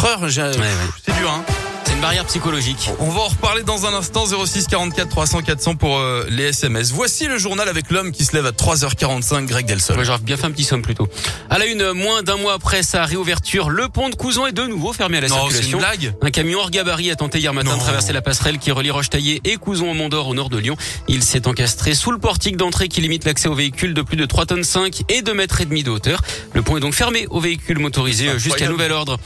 4 heures. C'est dur, hein. C'est une barrière psychologique. On va en reparler dans un instant. 06 44 300 400 pour euh, les SMS. Voici le journal avec l'homme qui se lève à 3h45, Greg Delson. Ouais, J'aurais bien fait un petit somme plutôt. À la une, moins d'un mois après sa réouverture, le pont de Couson est de nouveau fermé à la Non, c'est une circulation. blague. Un camion hors gabarit a tenté hier matin Non. de traverser la passerelle qui relie Roche-Taillé et Couson au Mont-d'Or au nord de Lyon. Il s'est encastré sous le portique d'entrée qui limite l'accès aux véhicules de plus de 3 tonnes 5 et 2 mètres et demi de hauteur. Le pont est donc fermé aux véhicules motorisés euh, jusqu'à nouvel ordre.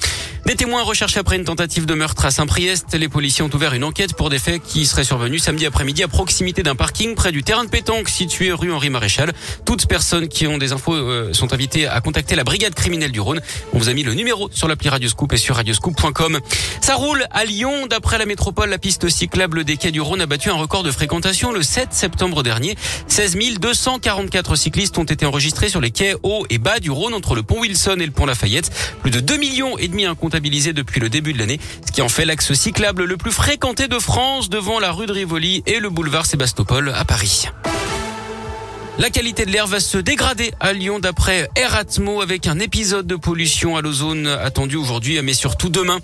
Des témoins recherchés après une tentative de meurtre à Saint-Priest. Les policiers ont ouvert une enquête pour des faits qui seraient survenus samedi après-midi à proximité d'un parking près du terrain de pétanque situé rue Henri Maréchal. Toutes personnes qui ont des infos euh, sont invitées à contacter la brigade criminelle du Rhône. On vous a mis le numéro sur l'appli Radioscoop et sur radioscoop.com. Ça roule à Lyon. D'après la métropole, la piste cyclable des quais du Rhône a battu un record de fréquentation le 7 septembre dernier. 16 244 cyclistes ont été enregistrés sur les quais hauts et bas du Rhône entre le pont Wilson et le pont Lafayette. Plus de 2 millions et demi depuis le début de l'année, ce qui en fait l'axe cyclable le plus fréquenté de France devant la rue de Rivoli et le boulevard Sébastopol à Paris. La qualité de l'air va se dégrader à Lyon d'après Air Atmo avec un épisode de pollution à l'ozone attendu aujourd'hui mais surtout demain.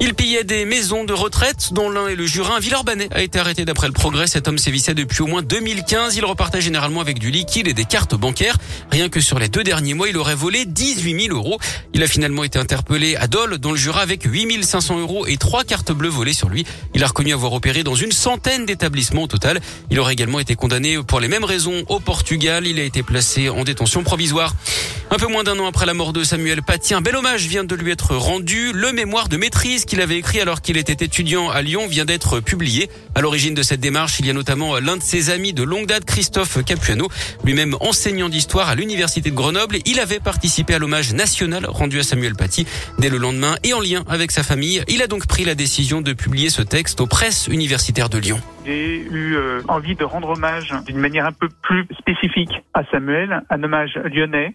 Il pillait des maisons de retraite dont l'un est le Jurin. Villeurbanais a été arrêté d'après le progrès. Cet homme sévissait depuis au moins 2015. Il repartait généralement avec du liquide et des cartes bancaires. Rien que sur les deux derniers mois, il aurait volé 18 000 euros. Il a finalement été interpellé à Dole dans le Jura avec 8 500 euros et trois cartes bleues volées sur lui. Il a reconnu avoir opéré dans une centaine d'établissements au total. Il aurait également été condamné pour les mêmes raisons au Portugal. Il a été placé en détention provisoire. Un peu moins d'un an après la mort de Samuel Paty, un bel hommage vient de lui être rendu. Le mémoire de maîtrise qu'il avait écrit alors qu'il était étudiant à Lyon vient d'être publié. À l'origine de cette démarche, il y a notamment l'un de ses amis de longue date, Christophe Capuano, lui-même enseignant d'histoire à l'université de Grenoble. Il avait participé à l'hommage national rendu à Samuel Paty dès le lendemain et en lien avec sa famille. Il a donc pris la décision de publier ce texte aux presses universitaires de Lyon. J'ai eu euh, envie de rendre hommage d'une manière un peu plus spécifique à Samuel, un hommage lyonnais,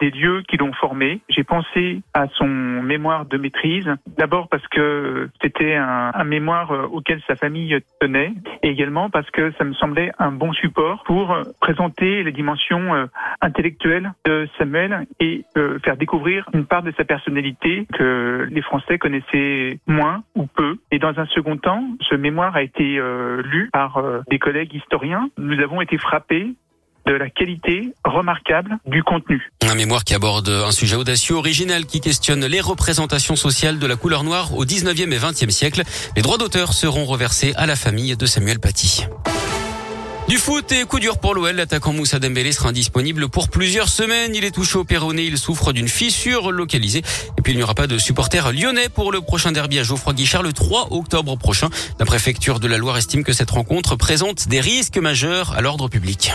des lieux qui l'ont formé. J'ai pensé à son mémoire de maîtrise, d'abord parce que c'était un, mémoire euh, auquel sa famille tenait, et également parce que ça me semblait un bon support pour euh, présenter les dimensions euh, intellectuelles de Samuel et faire découvrir une part de sa personnalité que les Français connaissaient moins ou peu. Et dans un second temps, ce mémoire a été lu par des collègues historiens. Nous avons été frappés de la qualité remarquable du contenu. Un mémoire qui aborde un sujet audacieux, original, qui questionne les représentations sociales de la couleur noire au 19e et 20e siècle. Les droits d'auteur seront reversés à la famille de Samuel Paty. Du foot et coup dur pour l'OL, l'attaquant Moussa Dembélé sera indisponible pour plusieurs semaines. Il est touché au péroné, il souffre d'une fissure localisée. Et puis il n'y aura pas de supporters lyonnais pour le prochain derby à Geoffroy Guichard le 3 octobre prochain. La préfecture de la Loire estime que cette rencontre présente des risques majeurs à l'ordre public.